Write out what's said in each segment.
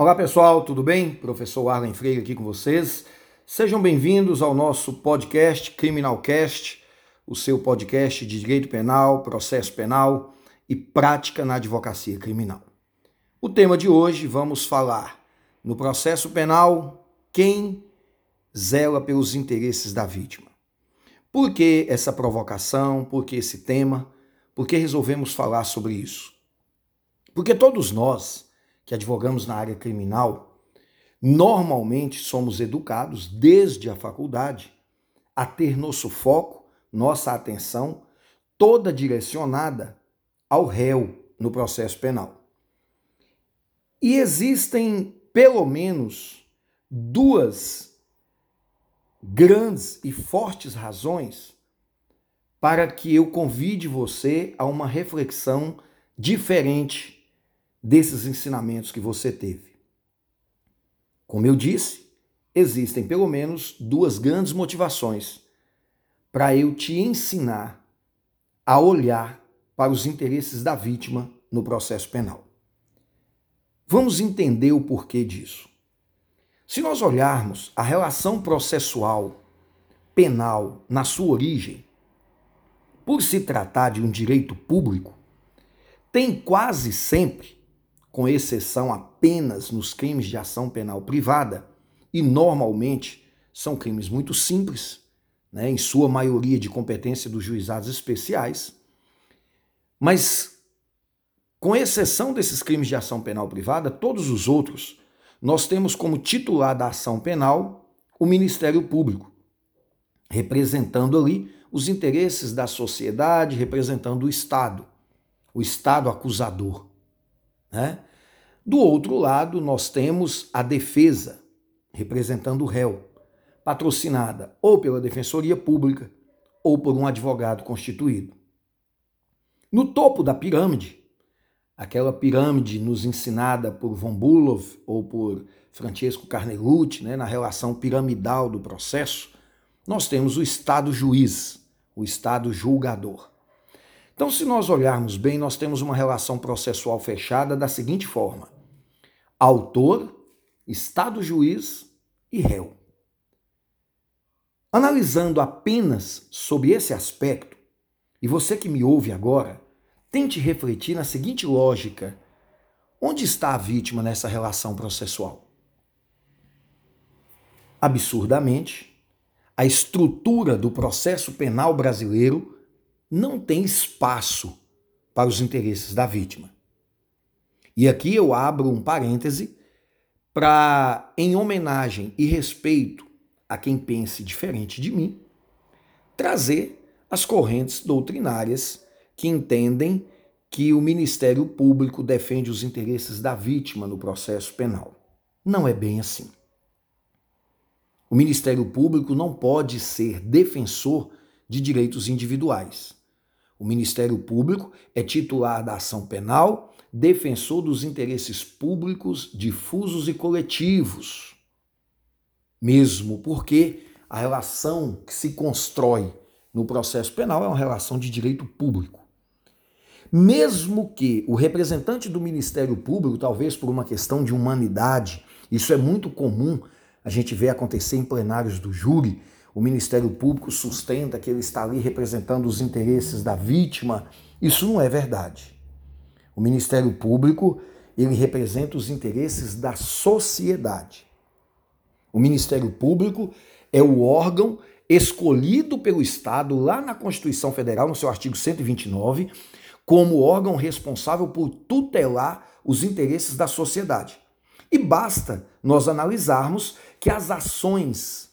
Olá pessoal, tudo bem? Professor Arlen Freire aqui com vocês. Sejam bem-vindos ao nosso podcast Criminalcast, o seu podcast de direito penal, processo penal e prática na advocacia criminal. O tema de hoje vamos falar no processo penal quem zela pelos interesses da vítima. Por que essa provocação? Por que esse tema? Por que resolvemos falar sobre isso? Porque todos nós que advogamos na área criminal, normalmente somos educados desde a faculdade a ter nosso foco, nossa atenção toda direcionada ao réu no processo penal. E existem pelo menos duas grandes e fortes razões para que eu convide você a uma reflexão diferente desses ensinamentos que você teve. Como eu disse, existem pelo menos duas grandes motivações para eu te ensinar a olhar para os interesses da vítima no processo penal. Vamos entender o porquê disso. Se nós olharmos a relação processual penal na sua origem, por se tratar de um direito público, tem quase sempre com exceção apenas nos crimes de ação penal privada, e normalmente são crimes muito simples, né, em sua maioria de competência dos juizados especiais, mas com exceção desses crimes de ação penal privada, todos os outros, nós temos como titular da ação penal o Ministério Público, representando ali os interesses da sociedade, representando o Estado, o Estado acusador. Né? Do outro lado, nós temos a defesa, representando o réu, patrocinada ou pela Defensoria Pública ou por um advogado constituído. No topo da pirâmide, aquela pirâmide nos ensinada por von Bulow ou por Francesco Carnelucci, né, na relação piramidal do processo, nós temos o Estado juiz, o Estado julgador. Então, se nós olharmos bem, nós temos uma relação processual fechada da seguinte forma: autor, Estado juiz e réu. Analisando apenas sobre esse aspecto, e você que me ouve agora, tente refletir na seguinte lógica: onde está a vítima nessa relação processual? Absurdamente, a estrutura do processo penal brasileiro não tem espaço para os interesses da vítima. E aqui eu abro um parêntese para, em homenagem e respeito a quem pense diferente de mim, trazer as correntes doutrinárias que entendem que o Ministério Público defende os interesses da vítima no processo penal. Não é bem assim. O Ministério Público não pode ser defensor de direitos individuais. O Ministério Público é titular da ação penal, defensor dos interesses públicos, difusos e coletivos. Mesmo porque a relação que se constrói no processo penal é uma relação de direito público. Mesmo que o representante do Ministério Público, talvez por uma questão de humanidade, isso é muito comum a gente ver acontecer em plenários do júri, o Ministério Público sustenta que ele está ali representando os interesses da vítima. Isso não é verdade. O Ministério Público, ele representa os interesses da sociedade. O Ministério Público é o órgão escolhido pelo Estado lá na Constituição Federal, no seu artigo 129, como órgão responsável por tutelar os interesses da sociedade. E basta nós analisarmos que as ações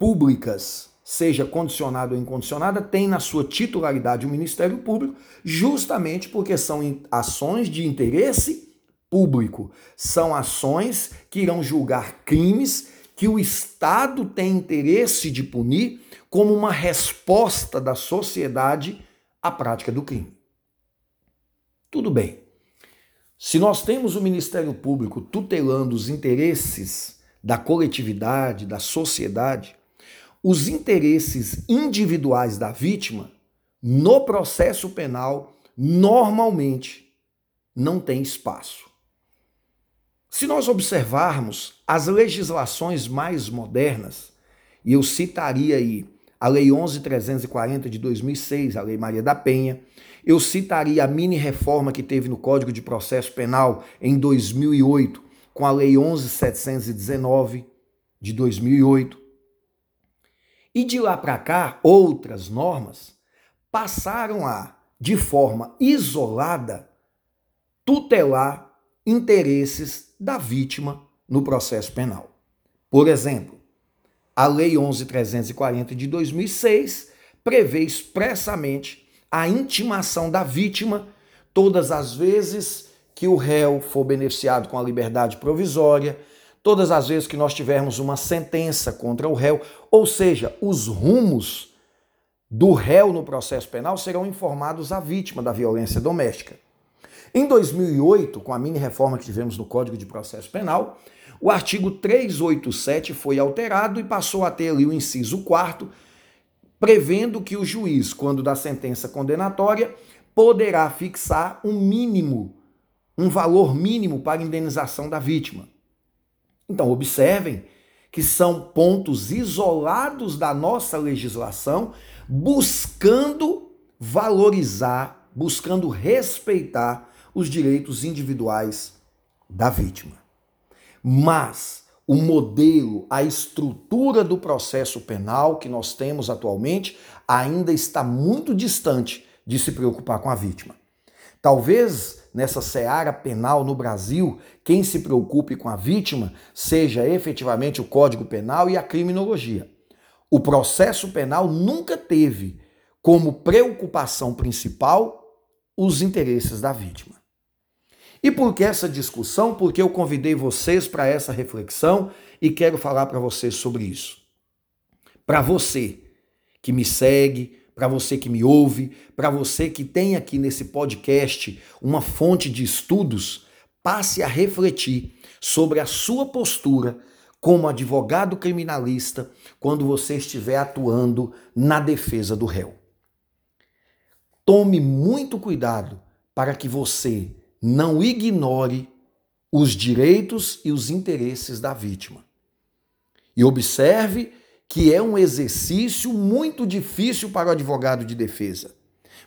públicas, seja condicionada ou incondicionada, tem na sua titularidade o Ministério Público, justamente porque são ações de interesse público. São ações que irão julgar crimes que o Estado tem interesse de punir como uma resposta da sociedade à prática do crime. Tudo bem. Se nós temos o Ministério Público tutelando os interesses da coletividade, da sociedade, os interesses individuais da vítima no processo penal normalmente não têm espaço. Se nós observarmos as legislações mais modernas, e eu citaria aí a Lei 11340 de 2006, a Lei Maria da Penha, eu citaria a mini reforma que teve no Código de Processo Penal em 2008, com a Lei 11719 de 2008. E de lá para cá, outras normas passaram a, de forma isolada, tutelar interesses da vítima no processo penal. Por exemplo, a Lei 11.340 de 2006 prevê expressamente a intimação da vítima todas as vezes que o réu for beneficiado com a liberdade provisória, todas as vezes que nós tivermos uma sentença contra o réu, ou seja, os rumos do réu no processo penal serão informados à vítima da violência doméstica. Em 2008, com a mini reforma que tivemos no Código de Processo Penal, o artigo 387 foi alterado e passou a ter ali o inciso 4 prevendo que o juiz, quando dá sentença condenatória, poderá fixar um mínimo, um valor mínimo para indenização da vítima. Então, observem que são pontos isolados da nossa legislação, buscando valorizar, buscando respeitar os direitos individuais da vítima. Mas o modelo, a estrutura do processo penal que nós temos atualmente ainda está muito distante de se preocupar com a vítima. Talvez nessa seara penal no Brasil, quem se preocupe com a vítima seja efetivamente o Código Penal e a criminologia. O processo penal nunca teve como preocupação principal os interesses da vítima. E por que essa discussão? Porque eu convidei vocês para essa reflexão e quero falar para vocês sobre isso. Para você que me segue, para você que me ouve, para você que tem aqui nesse podcast uma fonte de estudos, passe a refletir sobre a sua postura como advogado criminalista quando você estiver atuando na defesa do réu. Tome muito cuidado para que você não ignore os direitos e os interesses da vítima. E observe que é um exercício muito difícil para o advogado de defesa.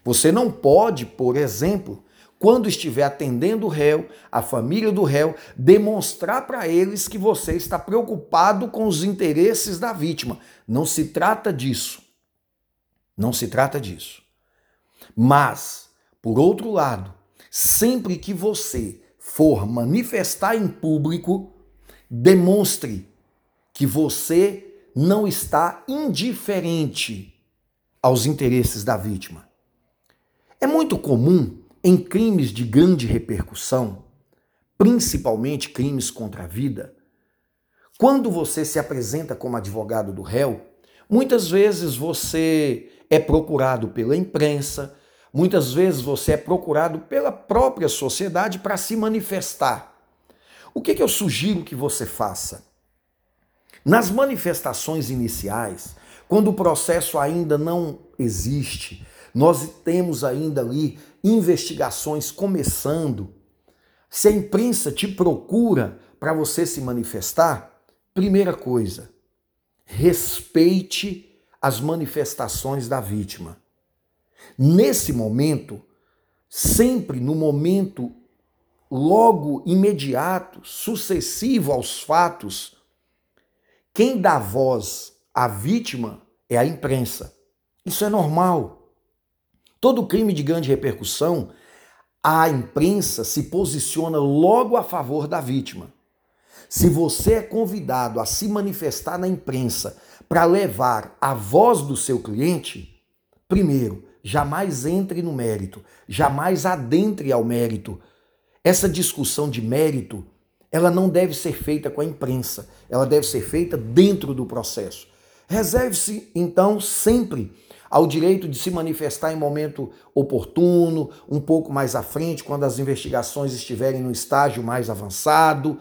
Você não pode, por exemplo, quando estiver atendendo o réu, a família do réu, demonstrar para eles que você está preocupado com os interesses da vítima. Não se trata disso. Não se trata disso. Mas, por outro lado, Sempre que você for manifestar em público, demonstre que você não está indiferente aos interesses da vítima. É muito comum em crimes de grande repercussão, principalmente crimes contra a vida, quando você se apresenta como advogado do réu, muitas vezes você é procurado pela imprensa, Muitas vezes você é procurado pela própria sociedade para se manifestar. O que, que eu sugiro que você faça? Nas manifestações iniciais, quando o processo ainda não existe, nós temos ainda ali investigações começando. Se a imprensa te procura para você se manifestar, primeira coisa, respeite as manifestações da vítima. Nesse momento, sempre no momento logo imediato, sucessivo aos fatos, quem dá voz à vítima é a imprensa. Isso é normal. Todo crime de grande repercussão, a imprensa se posiciona logo a favor da vítima. Se você é convidado a se manifestar na imprensa para levar a voz do seu cliente, primeiro, jamais entre no mérito, jamais adentre ao mérito. Essa discussão de mérito, ela não deve ser feita com a imprensa, ela deve ser feita dentro do processo. Reserve-se, então, sempre ao direito de se manifestar em momento oportuno, um pouco mais à frente, quando as investigações estiverem no estágio mais avançado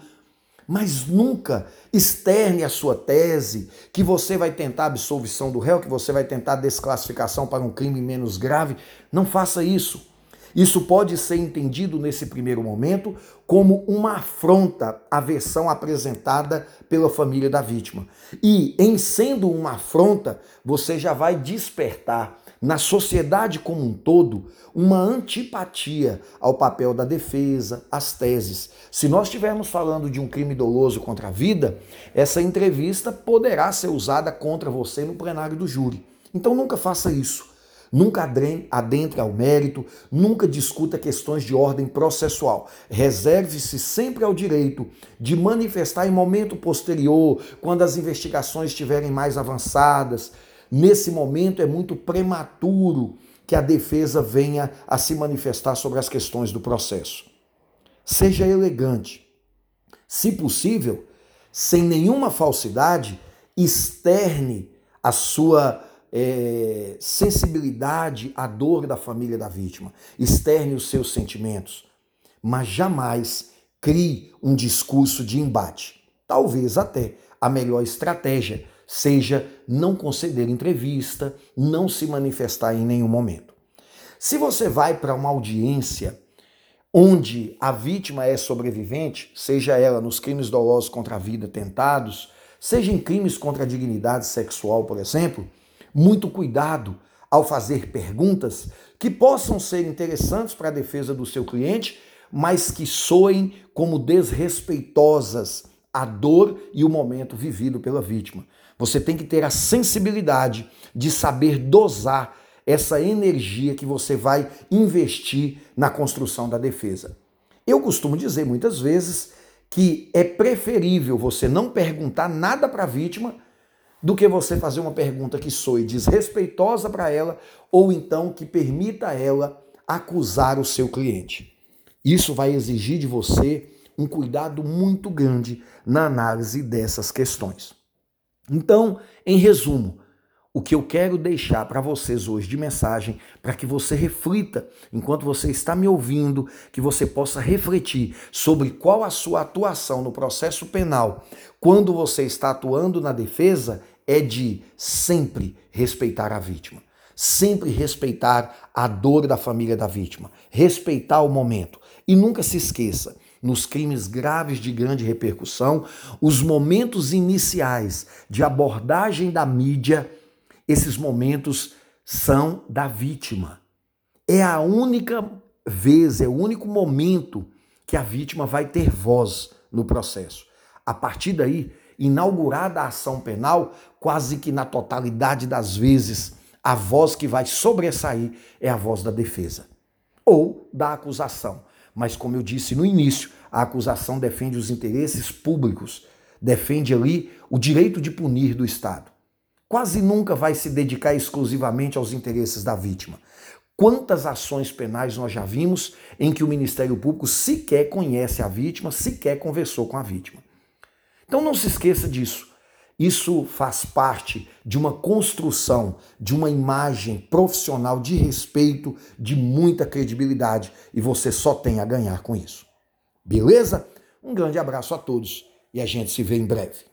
mas nunca externe a sua tese que você vai tentar absolvição do réu, que você vai tentar desclassificação para um crime menos grave. Não faça isso. Isso pode ser entendido nesse primeiro momento como uma afronta à versão apresentada pela família da vítima. E, em sendo uma afronta, você já vai despertar na sociedade como um todo uma antipatia ao papel da defesa, às teses. Se nós estivermos falando de um crime doloso contra a vida, essa entrevista poderá ser usada contra você no plenário do júri. Então nunca faça isso. Nunca adentre ao mérito, nunca discuta questões de ordem processual. Reserve-se sempre ao direito de manifestar em momento posterior, quando as investigações estiverem mais avançadas. Nesse momento é muito prematuro que a defesa venha a se manifestar sobre as questões do processo. Seja elegante. Se possível, sem nenhuma falsidade, externe a sua é, sensibilidade à dor da família da vítima, externe os seus sentimentos, mas jamais crie um discurso de embate. Talvez até a melhor estratégia seja não conceder entrevista, não se manifestar em nenhum momento. Se você vai para uma audiência onde a vítima é sobrevivente, seja ela nos crimes dolosos contra a vida tentados, seja em crimes contra a dignidade sexual, por exemplo, muito cuidado ao fazer perguntas que possam ser interessantes para a defesa do seu cliente, mas que soem como desrespeitosas à dor e o momento vivido pela vítima. Você tem que ter a sensibilidade de saber dosar essa energia que você vai investir na construção da defesa. Eu costumo dizer muitas vezes que é preferível você não perguntar nada para a vítima do que você fazer uma pergunta que soe desrespeitosa para ela ou então que permita a ela acusar o seu cliente. Isso vai exigir de você um cuidado muito grande na análise dessas questões. Então, em resumo, o que eu quero deixar para vocês hoje de mensagem, para que você reflita enquanto você está me ouvindo, que você possa refletir sobre qual a sua atuação no processo penal quando você está atuando na defesa, é de sempre respeitar a vítima, sempre respeitar a dor da família da vítima, respeitar o momento. E nunca se esqueça, nos crimes graves de grande repercussão, os momentos iniciais de abordagem da mídia, esses momentos são da vítima. É a única vez, é o único momento que a vítima vai ter voz no processo. A partir daí, inaugurada a ação penal, quase que na totalidade das vezes, a voz que vai sobressair é a voz da defesa ou da acusação. Mas, como eu disse no início, a acusação defende os interesses públicos, defende ali o direito de punir do Estado. Quase nunca vai se dedicar exclusivamente aos interesses da vítima. Quantas ações penais nós já vimos em que o Ministério Público sequer conhece a vítima, sequer conversou com a vítima? Então não se esqueça disso. Isso faz parte de uma construção, de uma imagem profissional de respeito, de muita credibilidade, e você só tem a ganhar com isso. Beleza? Um grande abraço a todos e a gente se vê em breve.